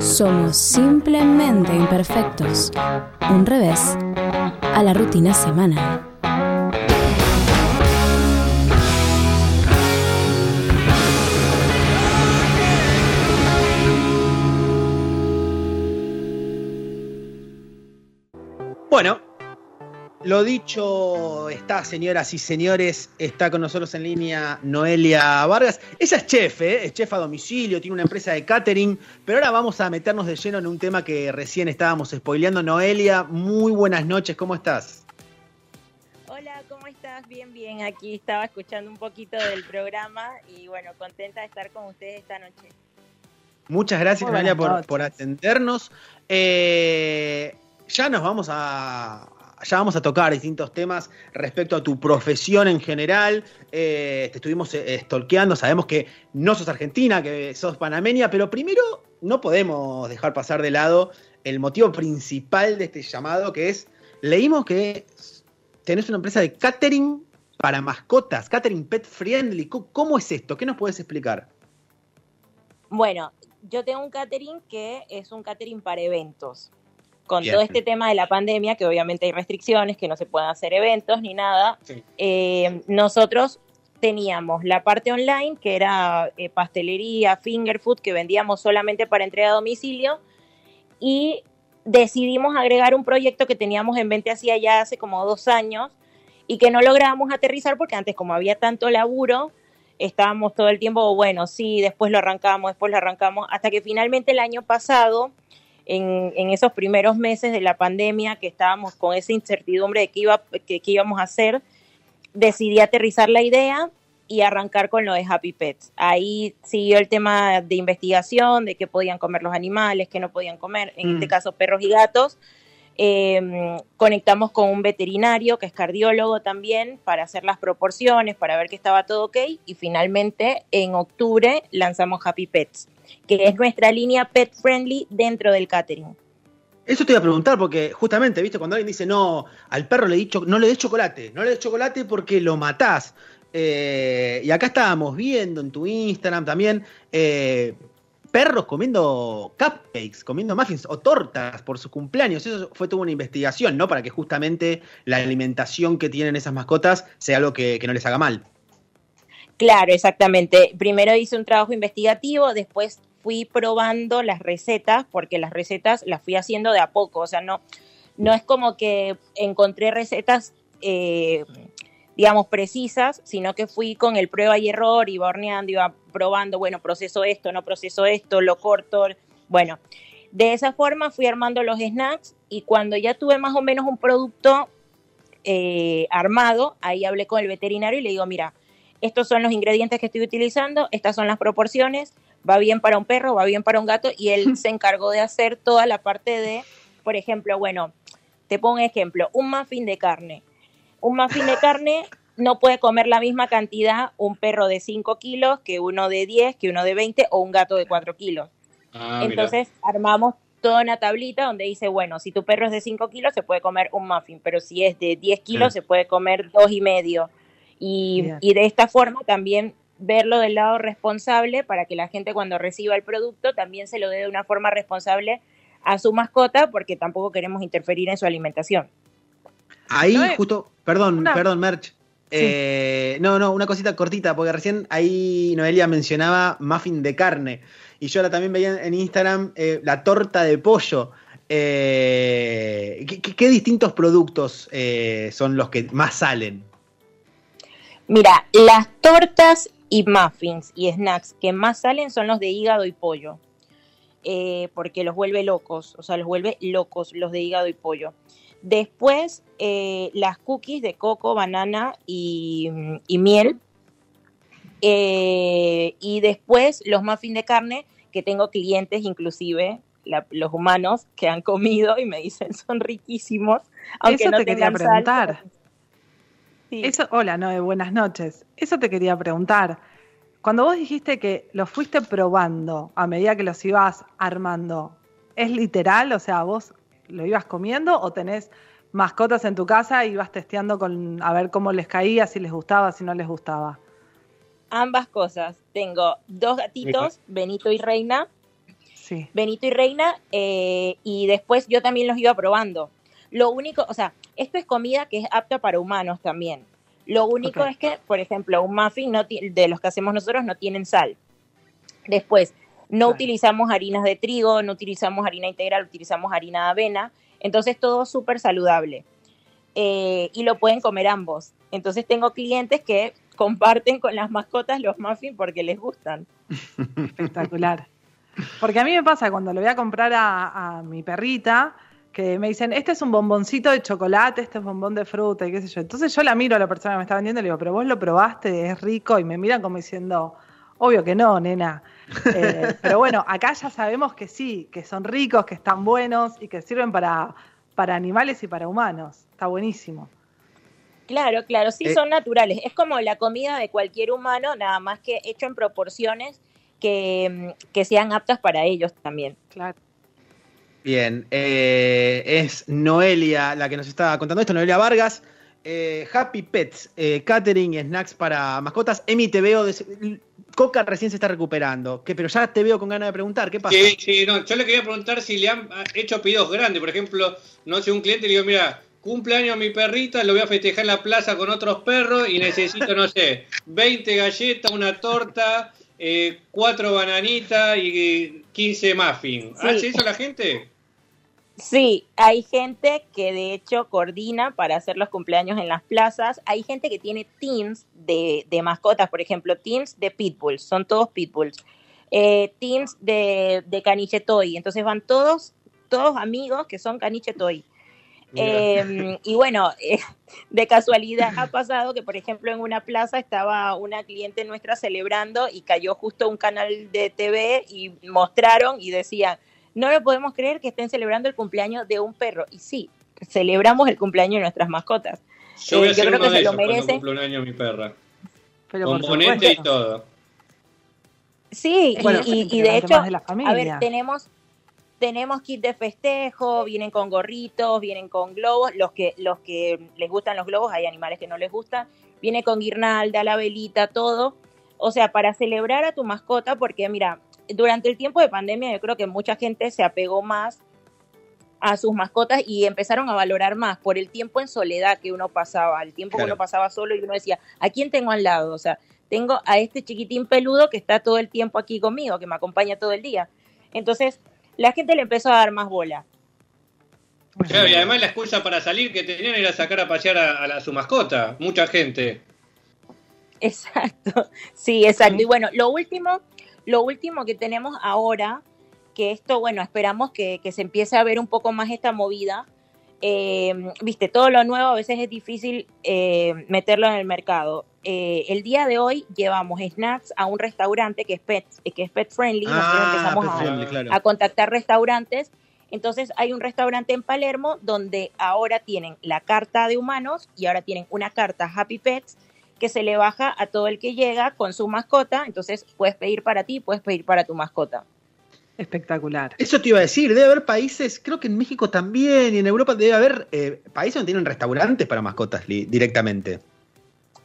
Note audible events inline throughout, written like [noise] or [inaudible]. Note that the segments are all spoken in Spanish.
Somos simplemente imperfectos. Un revés a la rutina semanal. Bueno, lo dicho está, señoras y señores, está con nosotros en línea Noelia Vargas. Ella es chef, ¿eh? es chef a domicilio, tiene una empresa de catering, pero ahora vamos a meternos de lleno en un tema que recién estábamos spoileando. Noelia, muy buenas noches, ¿cómo estás? Hola, ¿cómo estás? Bien, bien, aquí estaba escuchando un poquito del programa y bueno, contenta de estar con ustedes esta noche. Muchas gracias, Noelia, por, por, atendernos. Eh, ya nos vamos a, ya vamos a tocar distintos temas respecto a tu profesión en general. Eh, te estuvimos estolqueando, sabemos que no sos argentina, que sos panameña, pero primero no podemos dejar pasar de lado el motivo principal de este llamado, que es, leímos que tenés una empresa de catering para mascotas, catering pet friendly. ¿Cómo es esto? ¿Qué nos puedes explicar? Bueno, yo tengo un catering que es un catering para eventos con todo este tema de la pandemia, que obviamente hay restricciones, que no se pueden hacer eventos ni nada, eh, nosotros teníamos la parte online, que era eh, pastelería, finger food, que vendíamos solamente para entrega a domicilio, y decidimos agregar un proyecto que teníamos en mente hacía ya hace como dos años y que no lográbamos aterrizar porque antes como había tanto laburo, estábamos todo el tiempo, bueno, sí, después lo arrancamos, después lo arrancamos, hasta que finalmente el año pasado en, esos primeros meses de la pandemia que estábamos con esa incertidumbre de qué, iba, que, íbamos a hacer, decidí aterrizar la idea y arrancar con lo de Happy Pets. Ahí siguió el tema de investigación, de qué podían comer los animales, qué no podían comer, en este mm. caso perros y gatos. Em, conectamos con un veterinario que es cardiólogo también para hacer las proporciones, para ver que estaba todo ok y finalmente en octubre lanzamos Happy Pets que es nuestra línea pet friendly dentro del catering. Eso te iba a preguntar, porque justamente, ¿viste? Cuando alguien dice, no, al perro le dicho, no le des chocolate, no le des chocolate porque lo matás. Eh, y acá estábamos viendo en tu Instagram también eh, perros comiendo cupcakes, comiendo muffins o tortas por su cumpleaños. Eso fue toda una investigación, ¿no? Para que justamente la alimentación que tienen esas mascotas sea algo que no les haga mal. Claro, exactamente. Primero hice un trabajo investigativo, después fui probando las recetas, porque las recetas las fui haciendo de a poco, o sea, no, no es como que encontré recetas, eh, digamos, precisas, sino que fui con el prueba y error, iba horneando, iba probando, bueno, proceso esto, no proceso esto, lo corto, bueno. De esa forma fui armando los snacks y cuando ya tuve más o menos un producto eh, armado, ahí hablé con el veterinario y le digo, mira, estos son los ingredientes que estoy utilizando, estas son las proporciones, va bien para un perro, va bien para un gato, y él se encargó de hacer toda la parte de, por ejemplo, bueno, te pongo un ejemplo, un muffin de carne. Un muffin de carne no puede comer la misma cantidad un perro de 5 kilos que uno de 10, que uno de 20 o un gato de 4 kilos. Ah, Entonces armamos toda una tablita donde dice, bueno, si tu perro es de 5 kilos se puede comer un muffin, pero si es de 10 kilos se puede comer dos y medio. Y, de esta forma también verlo del lado responsable para que la gente cuando reciba el producto también se lo dé de una forma responsable a su mascota porque tampoco queremos interferir en su alimentación. Ahí justo, perdón, perdón, Merch. Eh, no, no, una cosita cortita, porque recién ahí Noelia mencionaba muffin de carne. Y yo ahora también veía en Instagram eh, la torta de pollo. Eh, ¿qué, distintos productos son los que más salen? Mira, las tortas y muffins y snacks que más salen son los de hígado y pollo, eh, porque los vuelve locos, o sea, los vuelve locos los de hígado y pollo. Después, eh, las cookies de coco, banana y, miel. Eh, y después los muffins de carne, que tengo clientes, inclusive los humanos, que han comido y me dicen son riquísimos. Aunque Eso no te quería preguntar. Eso, hola, Noé, buenas noches. Eso te quería preguntar. Cuando vos dijiste que lo fuiste probando a medida que los ibas armando, ¿es literal? O sea, vos lo ibas comiendo o tenés mascotas en tu casa y ibas testeando con a ver cómo les caía, si les gustaba, si no les gustaba. Ambas cosas. Tengo dos gatitos, Benito y Reina. Benito y Reina, eh, y después yo también los iba probando. Lo único, o sea, esto es comida que es apta para humanos también. Lo único es que, por ejemplo, un muffin no de los que hacemos nosotros no tienen sal. Después, no utilizamos harinas de trigo, no utilizamos harina integral, utilizamos harina de avena. Entonces, todo súper saludable. Eh, y lo pueden comer ambos. Entonces, tengo clientes que comparten con las mascotas los muffins porque les gustan. [laughs] Espectacular. Porque a mí me pasa cuando le voy a comprar a, mi perrita, que me dicen, este es un bomboncito de chocolate, este es bombón de fruta y qué sé yo. Entonces yo la miro a la persona que me está vendiendo y le digo, pero vos lo probaste, es rico, y me miran como diciendo, obvio que no, nena. Eh, pero bueno, acá ya sabemos que sí, que son ricos, que están buenos y que sirven para, para animales y para humanos. Está buenísimo. Claro, claro, sí eh, son naturales. Es como la comida de cualquier humano, nada más que hecho en proporciones que, sean aptas para ellos también. Claro. Bien, eh, es Noelia la que nos está contando esto, Noelia Vargas. Eh, Happy Pets, catering y snacks para mascotas. Emi, te veo. Coca recién se está recuperando, ¿Qué? pero ya te veo con ganas de preguntar, ¿qué pasa? Sí, sí, no, yo le quería preguntar si le han hecho pedidos grandes. Por ejemplo, no sé, un cliente le digo, mira, cumpleaños mi perrita, lo voy a festejar en la plaza con otros perros y necesito, no sé, 20 galletas, una torta, eh, cuatro bananitas y 15 muffins. ¿Hace eso la gente? Sí, hay gente que de hecho coordina para hacer los cumpleaños en las plazas. Hay gente que tiene teams de, mascotas, por ejemplo, teams de pitbulls, son todos pitbulls. Eh, teams de, de caniche toy, entonces van todos, todos amigos que son caniche toy. Em, y bueno, eh, de casualidad ha pasado que, por ejemplo, en una plaza estaba una cliente nuestra celebrando y cayó justo un canal de TV y mostraron y decían, no lo podemos creer que estén celebrando el cumpleaños de un perro. Y sí, celebramos el cumpleaños de nuestras mascotas. Yo, eh, creo que se lo merece. mi perra. Componente y todo. Sí, y, y, de hecho, a ver, tenemos tenemos kit de festejo, vienen con gorritos, vienen con globos, los que, los que les gustan los globos, hay animales que no les gustan, viene con guirnalda, la velita, todo. O sea, para celebrar a tu mascota, porque mira, durante el tiempo de pandemia yo creo que mucha gente se apegó más a sus mascotas y empezaron a valorar más por el tiempo en soledad que uno pasaba, el tiempo que uno pasaba solo y uno decía, ¿a quién tengo al lado? O sea, tengo a este chiquitín peludo que está todo el tiempo aquí conmigo, que me acompaña todo el día. Entonces, la gente le empezó a dar más bola. Claro, y además la excusa para salir que tenían era sacar a pasear a, su mascota, mucha gente. Exacto, sí, exacto. Y bueno, lo último, lo último que tenemos ahora, que esto, bueno, esperamos que, se empiece a ver un poco más esta movida. Eh, viste, todo lo nuevo a veces es difícil eh, meterlo en el mercado. Eh, el día de hoy llevamos snacks a un restaurante que es pet, que es pet friendly. Nosotros ah, empezamos a, contactar restaurantes. Entonces hay un restaurante en Palermo donde ahora tienen la carta de humanos y ahora tienen una carta Happy Pets que se le baja a todo el que llega con su mascota. Entonces puedes pedir para ti, puedes pedir para tu mascota. Espectacular. Eso te iba a decir, debe haber países, creo que en México también y en Europa debe haber eh, países donde tienen restaurantes para mascotas directamente.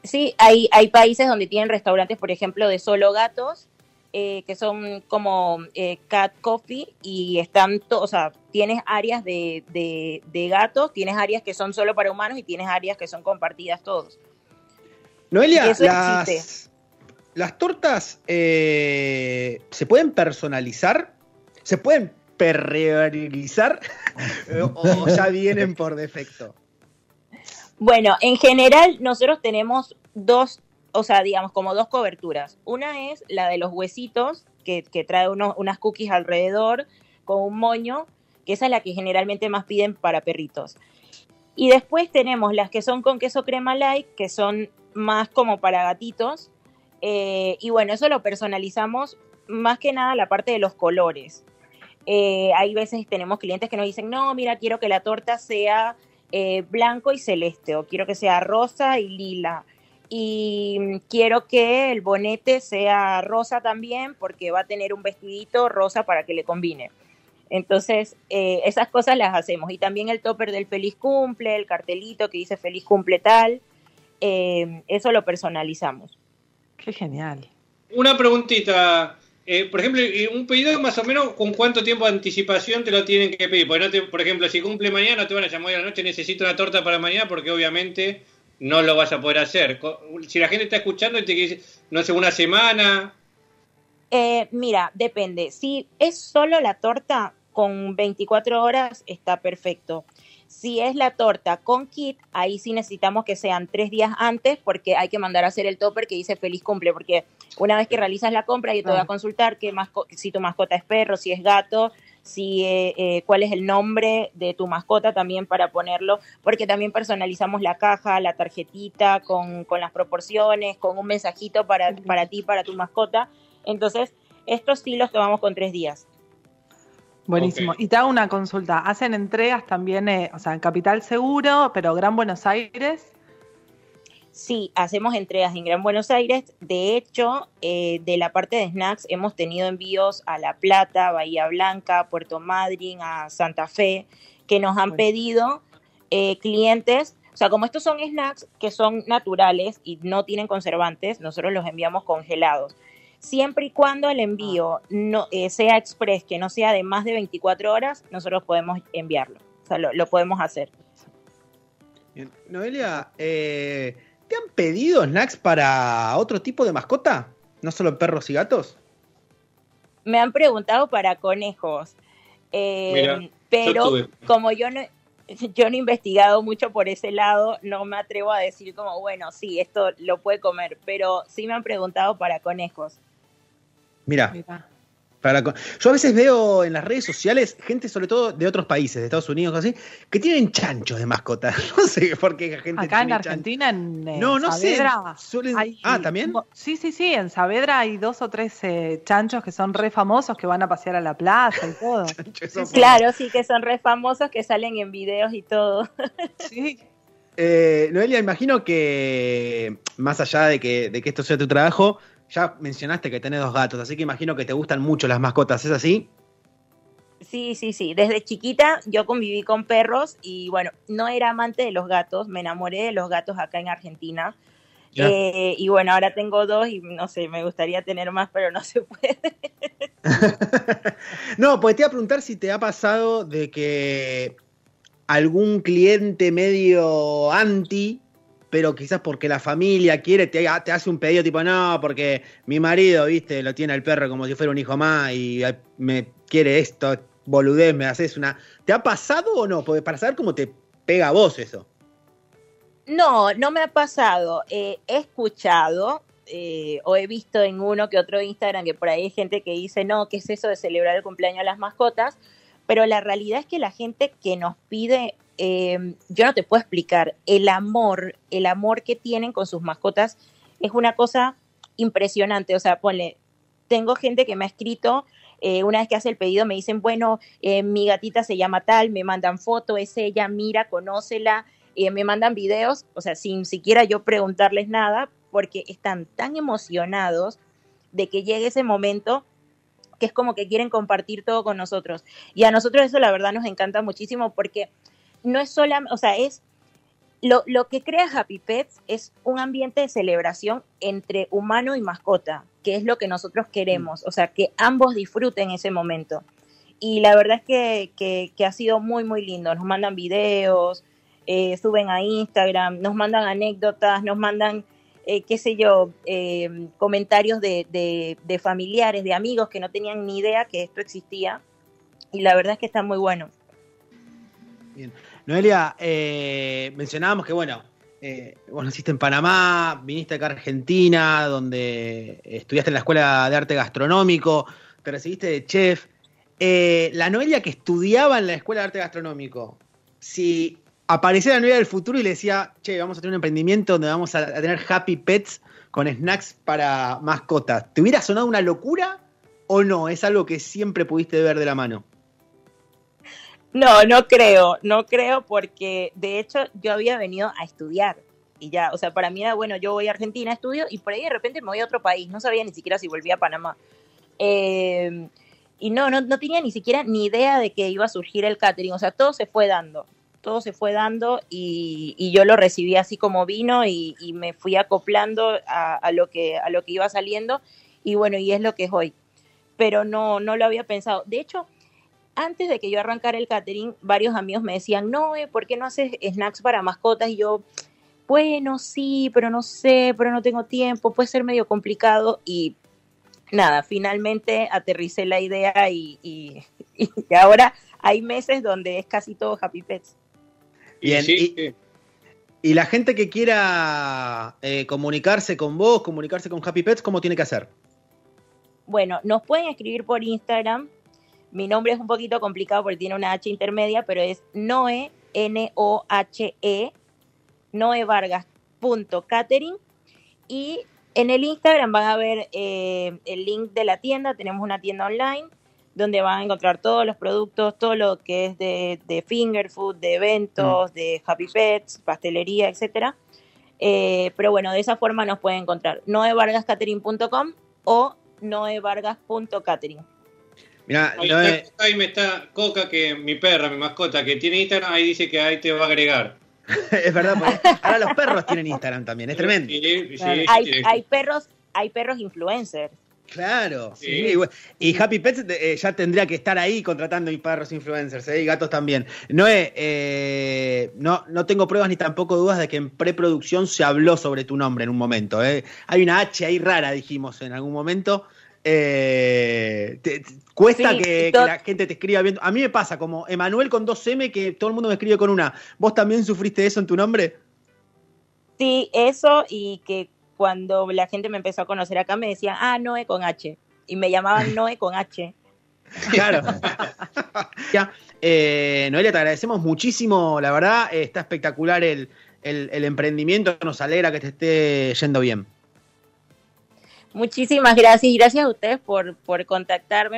Sí, hay, hay países donde tienen restaurantes, por ejemplo, de solo gatos, eh, que son como eh, cat coffee y están, o sea, tienes áreas de, de, gatos, tienes áreas que son solo para humanos y tienes áreas que son compartidas todos. Noelia, las, las, tortas eh, se pueden personalizar, se pueden perrealizar [laughs] o ya vienen por defecto. Bueno, en general nosotros tenemos dos, o sea, digamos como dos coberturas. Una es la de los huesitos, que, trae unas cookies alrededor con un moño, que esa es la que generalmente más piden para perritos. Y después tenemos las que son con queso crema light, que son más como para gatitos. Eh, y bueno, eso lo personalizamos más que nada la parte de los colores. Eh, hay veces tenemos clientes que nos dicen, no, mira, quiero que la torta sea eh, blanco y celeste, o quiero que sea rosa y lila. Y quiero que el bonete sea rosa también, porque va a tener un vestidito rosa para que le combine. Entonces, eh, esas cosas las hacemos. Y también el topper del feliz cumple, el cartelito que dice feliz cumple tal, eh, eso lo personalizamos. Qué genial. Una preguntita. eh, por ejemplo, un pedido más o menos con cuánto tiempo de anticipación te lo tienen que pedir. Porque no te, por ejemplo, si cumple mañana, no te van a llamar a la noche, necesito una torta para mañana, porque obviamente no lo vas a poder hacer. Si la gente está escuchando y te dice, no sé, una semana. Eh, mira, depende. Si es solo la torta, con 24 horas está perfecto. Si es la torta con kit, ahí sí necesitamos que sean tres días antes porque hay que mandar a hacer el topper que dice feliz cumple, porque una vez que realizas la compra yo te voy a consultar qué si tu mascota es perro, si es gato, si eh, eh, cuál es el nombre de tu mascota también para ponerlo, porque también personalizamos la caja, la tarjetita con, las proporciones, con un mensajito para, para ti, para tu mascota. Entonces, estos sí los tomamos con tres días. Buenísimo. Y te hago una consulta. ¿Hacen entregas también, eh, o sea, en Capital Seguro, pero Gran Buenos Aires? Sí, hacemos entregas en Gran Buenos Aires. De hecho, eh, de la parte de snacks hemos tenido envíos a La Plata, Bahía Blanca, Puerto Madryn, a Santa Fe, que nos han pedido eh, clientes. O sea, como estos son snacks que son naturales y no tienen conservantes, nosotros los enviamos congelados siempre y cuando el envío no eh, sea express, que no sea de más de 24 horas, nosotros podemos enviarlo. O sea, lo, podemos hacer. Noelia, eh, ¿te han pedido snacks para otro tipo de mascota? ¿No solo perros y gatos? Me han preguntado para conejos. Eh, pero como yo no, [laughs] yo no he investigado mucho por ese lado, no me atrevo a decir como, bueno, sí, esto lo puede comer, pero sí me han preguntado para conejos. Mira. Para, yo a veces veo en las redes sociales gente, sobre todo de otros países, de Estados Unidos, así, que tienen chanchos de mascota. [laughs] No sé por qué gente Acá en Argentina, en eh, no, no Saavedra, sé. ah, también. Sí, sí, sí. En Saavedra hay dos o tres eh, chanchos que son re famosos que van a pasear a la plaza y todo. [laughs] claro, sí, que son re famosos que salen en videos y todo. [laughs] sí. Eh, Noelia, imagino que más allá de que, de que esto sea tu trabajo, ya mencionaste que tenés dos gatos, así que imagino que te gustan mucho las mascotas, ¿es así? Sí, sí, sí. Desde chiquita yo conviví con perros y bueno, no era amante de los gatos, me enamoré de los gatos acá en Argentina. Eh, y bueno, ahora tengo dos y no sé, me gustaría tener más, pero no se puede. [laughs] no, pues te iba a preguntar si te ha pasado de que algún cliente medio anti pero quizás porque la familia quiere, te, hace un pedido tipo, no, porque mi marido, viste, lo tiene el perro como si fuera un hijo más y me quiere esto, boludez, me haces una... ¿Te ha pasado o no? Porque para saber cómo te pega a vos eso. No, no me ha pasado. Eh, he escuchado eh, o he visto en uno que otro Instagram que por ahí hay gente que dice, no, ¿qué es eso de celebrar el cumpleaños a las mascotas? Pero la realidad es que la gente que nos pide Em, yo no te puedo explicar, el amor, el amor que tienen con sus mascotas es una cosa impresionante. O sea, ponle, tengo gente que me ha escrito, eh, una vez que hace el pedido me dicen, bueno, eh, mi gatita se llama tal, me mandan foto, es ella, mira, conócela, eh, me mandan videos, o sea, sin siquiera yo preguntarles nada, porque están tan emocionados de que llegue ese momento que es como que quieren compartir todo con nosotros. Y a nosotros eso la verdad nos encanta muchísimo porque no es solamente, o sea, es lo, lo, que crea Happy Pets es un ambiente de celebración entre humano y mascota, que es lo que nosotros queremos, o sea, que ambos disfruten ese momento. Y la verdad es que, ha sido muy, muy lindo. Nos mandan videos, eh, suben a Instagram, nos mandan anécdotas, nos mandan, eh, qué sé yo, eh, comentarios de, de, de familiares, de amigos que no tenían ni idea que esto existía. Y la verdad es que está muy bueno. Bien. Noelia, eh, mencionábamos que, bueno, eh, vos naciste en Panamá, viniste acá a Argentina, donde estudiaste en la Escuela de Arte Gastronómico, te recibiste de chef. Eh, la Noelia que estudiaba en la Escuela de Arte Gastronómico, si apareciera la Noelia del futuro y le decía, che, vamos a tener un emprendimiento donde vamos a, a tener happy pets con snacks para mascotas, ¿te hubiera sonado una locura o no? ¿Es algo que siempre pudiste ver de la mano? No, no creo, no creo porque de hecho yo había venido a estudiar y ya, o sea, para mí era bueno, yo voy a Argentina, estudio y por ahí de repente me voy a otro país, no sabía ni siquiera si volvía a Panamá. Eh, y no, no, no tenía ni siquiera ni idea de que iba a surgir el catering, o sea, todo se fue dando, todo se fue dando y, yo lo recibí así como vino y, me fui acoplando a, lo que, a lo que iba saliendo y bueno, y es lo que es hoy. pero no, no lo había pensado. De hecho, antes de que yo arrancara el catering, varios amigos me decían, no, eh, ¿por qué no haces snacks para mascotas? Y yo, bueno, sí, pero no sé, pero no tengo tiempo, puede ser medio complicado. Y nada, finalmente aterricé la idea y, y, [laughs] ahora hay meses donde es casi todo Happy Pets. Bien, y, la gente que quiera eh, comunicarse con vos, comunicarse con Happy Pets, ¿cómo tiene que hacer? Bueno, nos pueden escribir por Instagram. Mi nombre es un poquito complicado porque tiene una H intermedia, pero es Noe, N-O-H-E, noevargas.catering. Y en el Instagram van a ver eh, el link de la tienda. Tenemos una tienda online donde van a encontrar todos los productos, todo lo que es de, de finger food, de eventos, mm. de happy pets, pastelería, etcétera. Eh, pero bueno, de esa forma nos pueden encontrar noevargascatering.com o noevargas.catering. Mira, ahí, me está Coca, que mi perra, mi mascota, que tiene Instagram, ahí dice que ahí te va a agregar. [laughs] es verdad, ahora los perros tienen Instagram también, es tremendo. hay, perros, hay perros influencers. Claro, y Happy Pets eh, ya tendría que estar ahí contratando y perros influencers, ¿eh? y gatos también. No, eh, no, no tengo pruebas ni tampoco dudas de que en preproducción se habló sobre tu nombre en un momento. ¿eh? Hay una H ahí rara, dijimos en algún momento. Cuesta que, la gente te escriba bien. A mí me pasa como Emanuel con dos M que todo el mundo me escribe con una. ¿Vos también sufriste eso en tu nombre? Sí, eso y que cuando la gente me empezó a conocer acá me decían, ah, Noé con H. Y me llamaban Noé con H. [laughs] Claro. [laughs] ya, eh, Noelia, te agradecemos muchísimo, la verdad, está espectacular el, emprendimiento, nos alegra que te esté yendo bien. Muchísimas gracias y gracias a ustedes por, por contactarme.